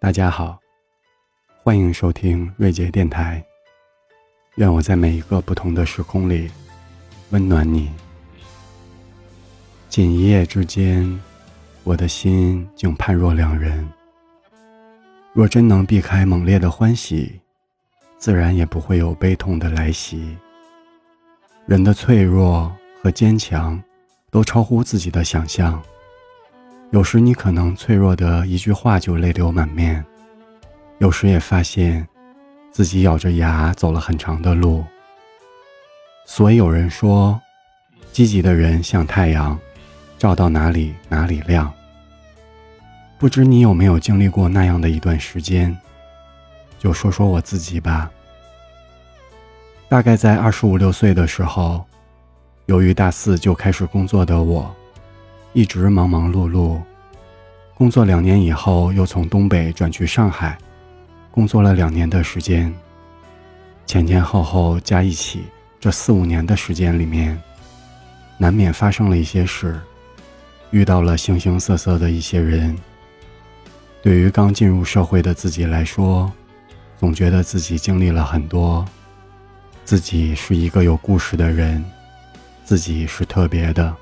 大家好，欢迎收听瑞杰电台。愿我在每一个不同的时空里温暖你。仅一夜之间，我的心竟判若两人。若真能避开猛烈的欢喜，自然也不会有悲痛的来袭。人的脆弱和坚强，都超乎自己的想象。有时你可能脆弱的一句话就泪流满面，有时也发现自己咬着牙走了很长的路。所以有人说，积极的人像太阳，照到哪里哪里亮。不知你有没有经历过那样的一段时间？就说说我自己吧。大概在二十五六岁的时候，由于大四就开始工作的我。一直忙忙碌碌，工作两年以后，又从东北转去上海，工作了两年的时间。前前后后加一起，这四五年的时间里面，难免发生了一些事，遇到了形形色色的一些人。对于刚进入社会的自己来说，总觉得自己经历了很多，自己是一个有故事的人，自己是特别的。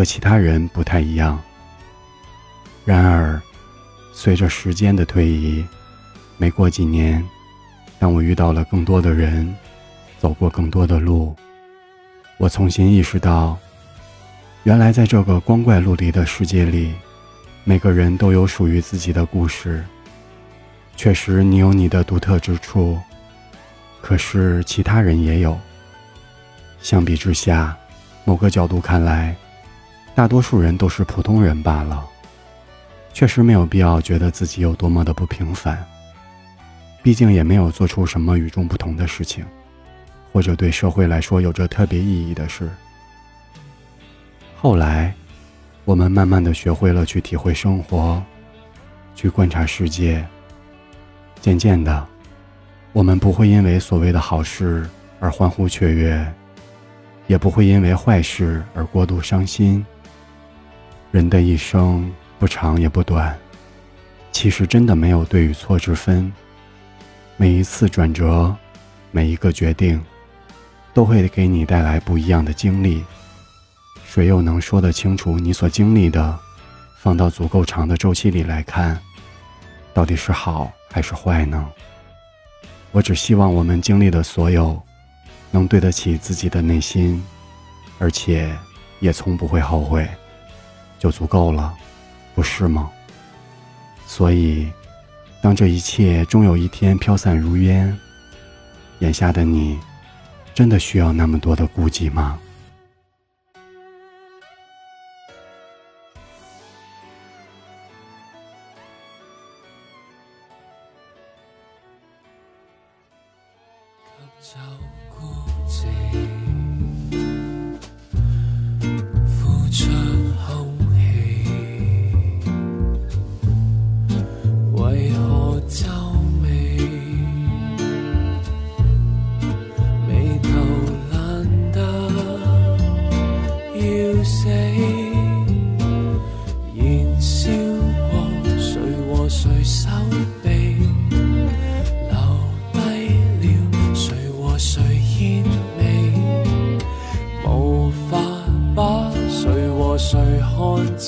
和其他人不太一样。然而，随着时间的推移，没过几年，当我遇到了更多的人，走过更多的路，我重新意识到，原来在这个光怪陆离的世界里，每个人都有属于自己的故事。确实，你有你的独特之处，可是其他人也有。相比之下，某个角度看来。大多数人都是普通人罢了，确实没有必要觉得自己有多么的不平凡。毕竟也没有做出什么与众不同的事情，或者对社会来说有着特别意义的事。后来，我们慢慢的学会了去体会生活，去观察世界。渐渐的，我们不会因为所谓的好事而欢呼雀跃，也不会因为坏事而过度伤心。人的一生不长也不短，其实真的没有对与错之分。每一次转折，每一个决定，都会给你带来不一样的经历。谁又能说得清楚你所经历的，放到足够长的周期里来看，到底是好还是坏呢？我只希望我们经历的所有，能对得起自己的内心，而且也从不会后悔。就足够了，不是吗？所以，当这一切终有一天飘散如烟，眼下的你，真的需要那么多的顾忌吗？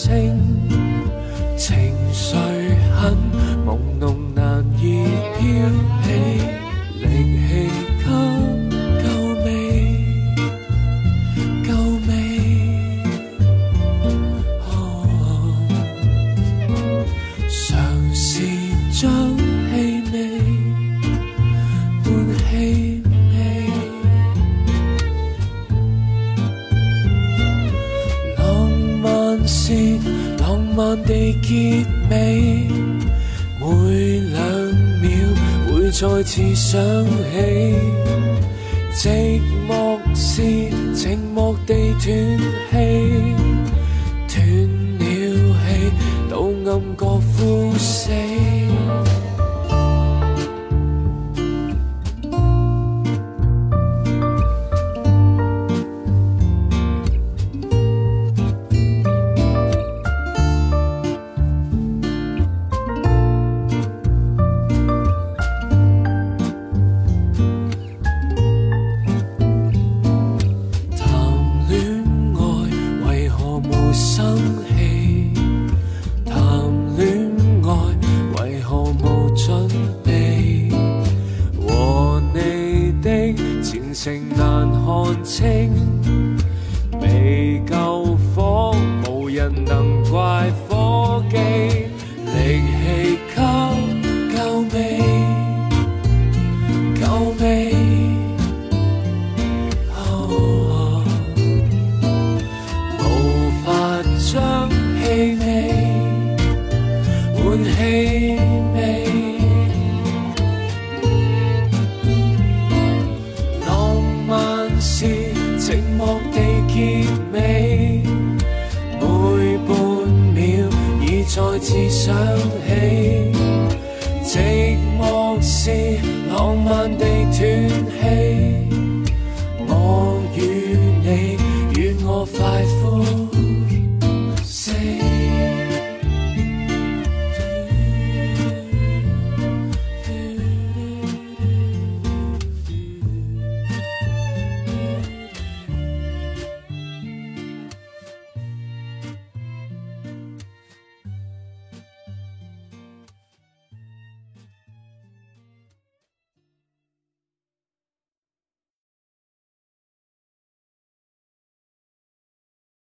清？情绪很慢慢地结尾，每两秒会再次想起。寂寞是静默地断气，断了气，到暗角呼死。anda 次想起。